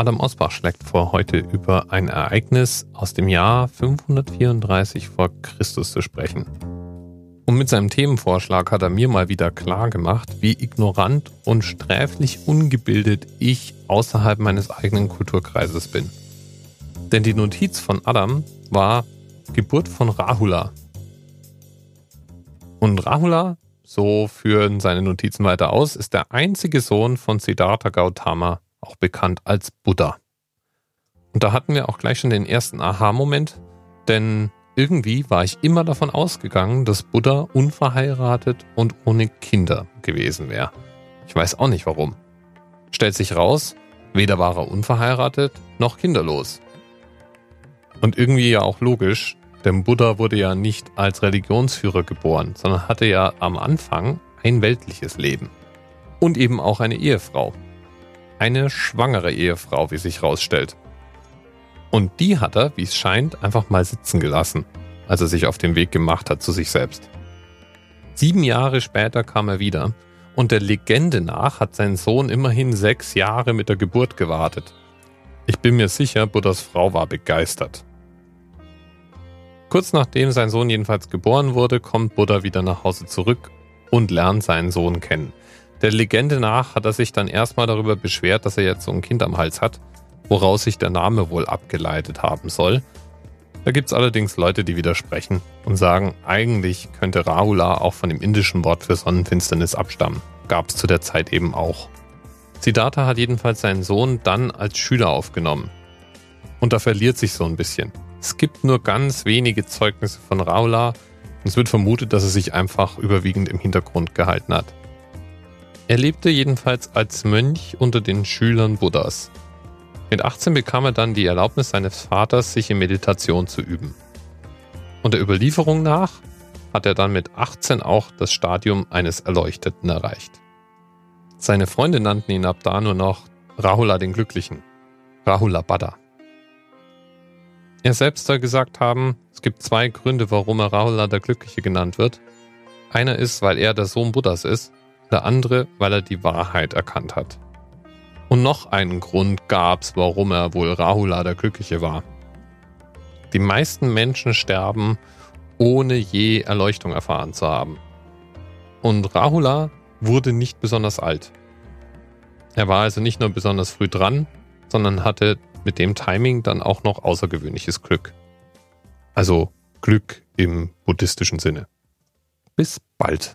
Adam Osbach schlägt vor, heute über ein Ereignis aus dem Jahr 534 vor Christus zu sprechen. Und mit seinem Themenvorschlag hat er mir mal wieder klar gemacht, wie ignorant und sträflich ungebildet ich außerhalb meines eigenen Kulturkreises bin. Denn die Notiz von Adam war Geburt von Rahula. Und Rahula, so führen seine Notizen weiter aus, ist der einzige Sohn von Siddhartha Gautama, auch bekannt als Buddha. Und da hatten wir auch gleich schon den ersten Aha-Moment, denn irgendwie war ich immer davon ausgegangen, dass Buddha unverheiratet und ohne Kinder gewesen wäre. Ich weiß auch nicht warum. Stellt sich raus, weder war er unverheiratet noch kinderlos. Und irgendwie ja auch logisch, denn Buddha wurde ja nicht als Religionsführer geboren, sondern hatte ja am Anfang ein weltliches Leben. Und eben auch eine Ehefrau. Eine schwangere Ehefrau, wie sich rausstellt. Und die hat er, wie es scheint, einfach mal sitzen gelassen, als er sich auf den Weg gemacht hat zu sich selbst. Sieben Jahre später kam er wieder und der Legende nach hat sein Sohn immerhin sechs Jahre mit der Geburt gewartet. Ich bin mir sicher, Buddhas Frau war begeistert. Kurz nachdem sein Sohn jedenfalls geboren wurde, kommt Buddha wieder nach Hause zurück und lernt seinen Sohn kennen. Der Legende nach hat er sich dann erstmal darüber beschwert, dass er jetzt so ein Kind am Hals hat woraus sich der Name wohl abgeleitet haben soll. Da gibt es allerdings Leute, die widersprechen und sagen, eigentlich könnte Rahula auch von dem indischen Wort für Sonnenfinsternis abstammen. Gab es zu der Zeit eben auch. Siddhartha hat jedenfalls seinen Sohn dann als Schüler aufgenommen. Und da verliert sich so ein bisschen. Es gibt nur ganz wenige Zeugnisse von Rahula und es wird vermutet, dass er sich einfach überwiegend im Hintergrund gehalten hat. Er lebte jedenfalls als Mönch unter den Schülern Buddhas. Mit 18 bekam er dann die Erlaubnis seines Vaters, sich in Meditation zu üben. Und der Überlieferung nach hat er dann mit 18 auch das Stadium eines Erleuchteten erreicht. Seine Freunde nannten ihn ab da nur noch Rahula den Glücklichen, Rahula Bada. Er selbst soll gesagt haben, es gibt zwei Gründe, warum er Rahula der Glückliche genannt wird. Einer ist, weil er der Sohn Buddhas ist, der andere, weil er die Wahrheit erkannt hat. Und noch einen Grund gab's, warum er wohl Rahula der Glückliche war. Die meisten Menschen sterben, ohne je Erleuchtung erfahren zu haben. Und Rahula wurde nicht besonders alt. Er war also nicht nur besonders früh dran, sondern hatte mit dem Timing dann auch noch außergewöhnliches Glück. Also Glück im buddhistischen Sinne. Bis bald.